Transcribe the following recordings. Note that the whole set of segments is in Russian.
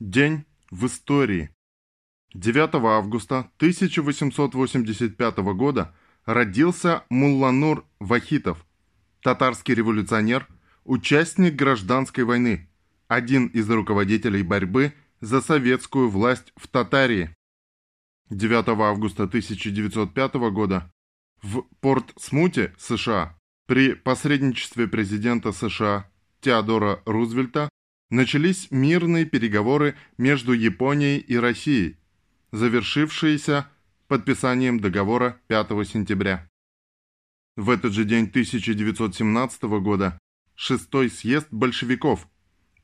День в истории. 9 августа 1885 года родился Мулланур Вахитов, татарский революционер, участник гражданской войны, один из руководителей борьбы за советскую власть в Татарии. 9 августа 1905 года в Порт-Смуте, США, при посредничестве президента США Теодора Рузвельта начались мирные переговоры между Японией и Россией, завершившиеся подписанием договора 5 сентября. В этот же день 1917 года шестой съезд большевиков,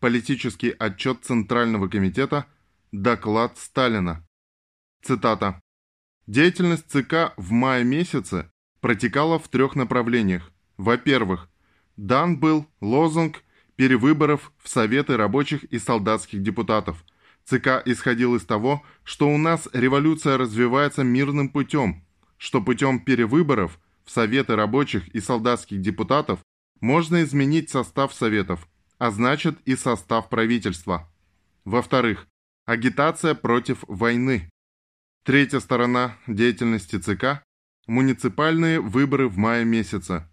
политический отчет Центрального комитета, доклад Сталина. Цитата. Деятельность ЦК в мае месяце протекала в трех направлениях. Во-первых, дан был лозунг перевыборов в Советы рабочих и солдатских депутатов. ЦК исходил из того, что у нас революция развивается мирным путем, что путем перевыборов в Советы рабочих и солдатских депутатов можно изменить состав Советов, а значит и состав правительства. Во-вторых, агитация против войны. Третья сторона деятельности ЦК – муниципальные выборы в мае месяце.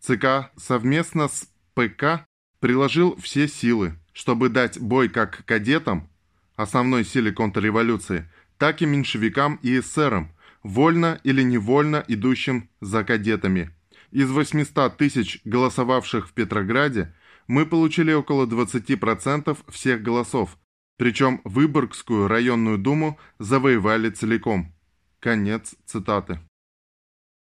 ЦК совместно с ПК приложил все силы, чтобы дать бой как кадетам, основной силе контрреволюции, так и меньшевикам и эсерам, вольно или невольно идущим за кадетами. Из 800 тысяч голосовавших в Петрограде мы получили около 20% всех голосов, причем Выборгскую районную думу завоевали целиком. Конец цитаты.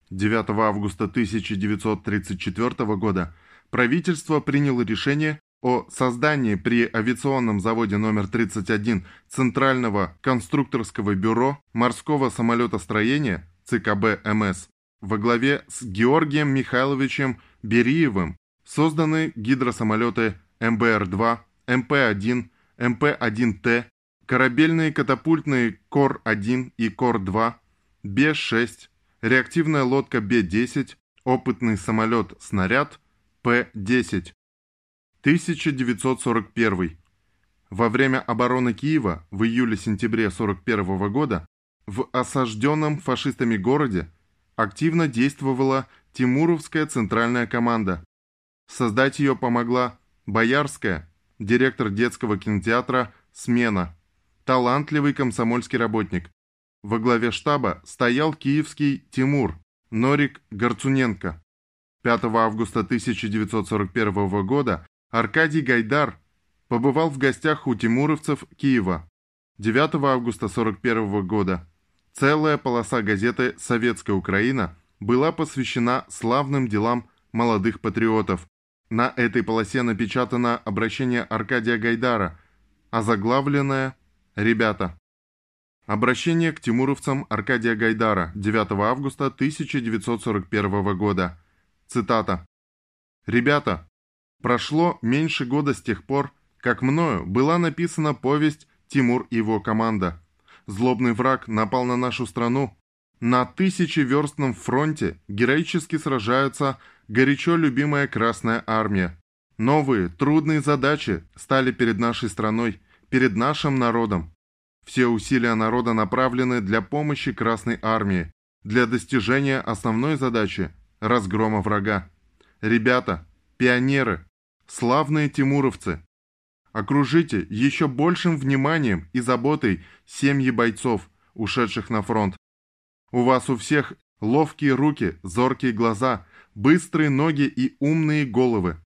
9 августа 1934 года правительство приняло решение о создании при авиационном заводе номер 31 Центрального конструкторского бюро морского самолетостроения ЦКБ МС во главе с Георгием Михайловичем Бериевым созданы гидросамолеты МБР-2, МП-1, МП-1Т, корабельные катапультные КОР-1 и КОР-2, Б-6, реактивная лодка Б-10, опытный самолет-снаряд – П-10. 1941. Во время обороны Киева в июле-сентябре 1941 года в осажденном фашистами городе активно действовала Тимуровская центральная команда. Создать ее помогла Боярская, директор детского кинотеатра «Смена», талантливый комсомольский работник. Во главе штаба стоял киевский Тимур, Норик Горцуненко. 5 августа 1941 года Аркадий Гайдар побывал в гостях у тимуровцев Киева. 9 августа 1941 года целая полоса газеты «Советская Украина» была посвящена славным делам молодых патриотов. На этой полосе напечатано обращение Аркадия Гайдара, озаглавленное «Ребята». Обращение к тимуровцам Аркадия Гайдара 9 августа 1941 года. Цитата. «Ребята, прошло меньше года с тех пор, как мною была написана повесть «Тимур и его команда». Злобный враг напал на нашу страну. На тысячеверстном фронте героически сражается горячо любимая Красная Армия. Новые, трудные задачи стали перед нашей страной, перед нашим народом. Все усилия народа направлены для помощи Красной Армии, для достижения основной задачи разгрома врага. Ребята, пионеры, славные тимуровцы, окружите еще большим вниманием и заботой семьи бойцов, ушедших на фронт. У вас у всех ловкие руки, зоркие глаза, быстрые ноги и умные головы.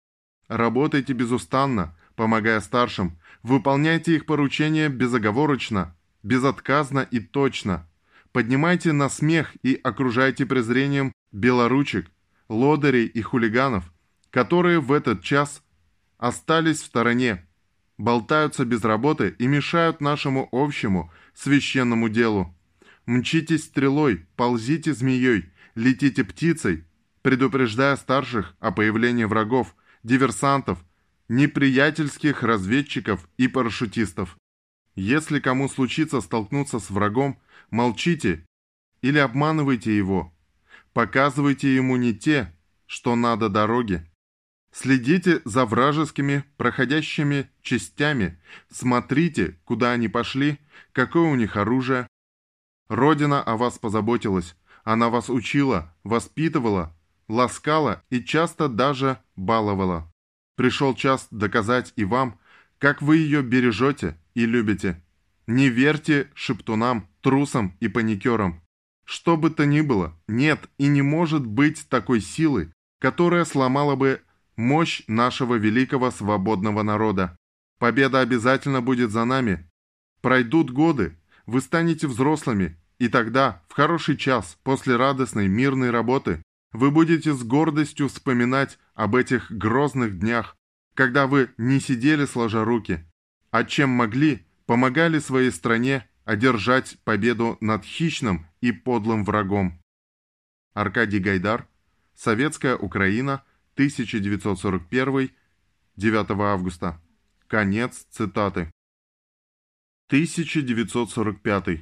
Работайте безустанно, помогая старшим, выполняйте их поручения безоговорочно, безотказно и точно. Поднимайте на смех и окружайте презрением белоручек, лодырей и хулиганов, которые в этот час остались в стороне, болтаются без работы и мешают нашему общему священному делу. Мчитесь стрелой, ползите змеей, летите птицей, предупреждая старших о появлении врагов, диверсантов, неприятельских разведчиков и парашютистов. Если кому случится столкнуться с врагом, молчите или обманывайте его, Показывайте ему не те, что надо дороги. Следите за вражескими проходящими частями, смотрите, куда они пошли, какое у них оружие. Родина о вас позаботилась, она вас учила, воспитывала, ласкала и часто даже баловала. Пришел час доказать и вам, как вы ее бережете и любите. Не верьте шептунам, трусам и паникерам. Что бы то ни было, нет и не может быть такой силы, которая сломала бы мощь нашего великого свободного народа. Победа обязательно будет за нами. Пройдут годы, вы станете взрослыми, и тогда, в хороший час, после радостной мирной работы, вы будете с гордостью вспоминать об этих грозных днях, когда вы не сидели сложа руки, а чем могли, помогали своей стране одержать победу над хищным и подлым врагом. Аркадий Гайдар, Советская Украина, 1941, 9 августа. Конец цитаты. 1945.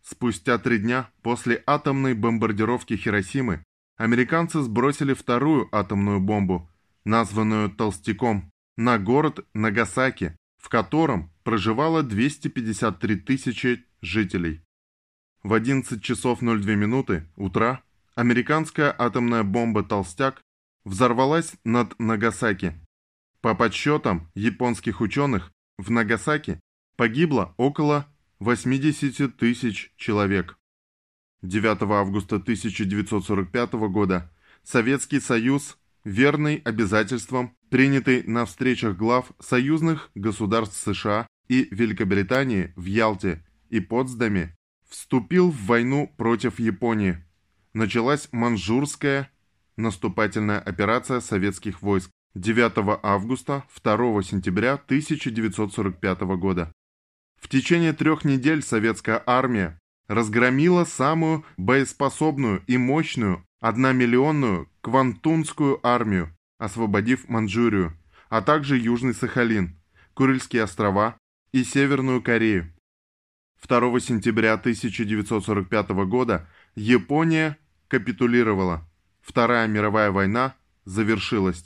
Спустя три дня после атомной бомбардировки Хиросимы американцы сбросили вторую атомную бомбу, названную «Толстяком», на город Нагасаки, в котором проживало 253 тысячи жителей. В 11 часов 02 минуты утра американская атомная бомба «Толстяк» взорвалась над Нагасаки. По подсчетам японских ученых, в Нагасаки погибло около 80 тысяч человек. 9 августа 1945 года Советский Союз, верный обязательствам, принятый на встречах глав союзных государств США и Великобритании в Ялте и Потсдаме, вступил в войну против Японии. Началась Манчжурская наступательная операция советских войск 9 августа 2 сентября 1945 года. В течение трех недель советская армия разгромила самую боеспособную и мощную одномиллионную Квантунскую армию, освободив Манчжурию, а также Южный Сахалин, Курильские острова и Северную Корею. 2 сентября 1945 года Япония капитулировала. Вторая мировая война завершилась.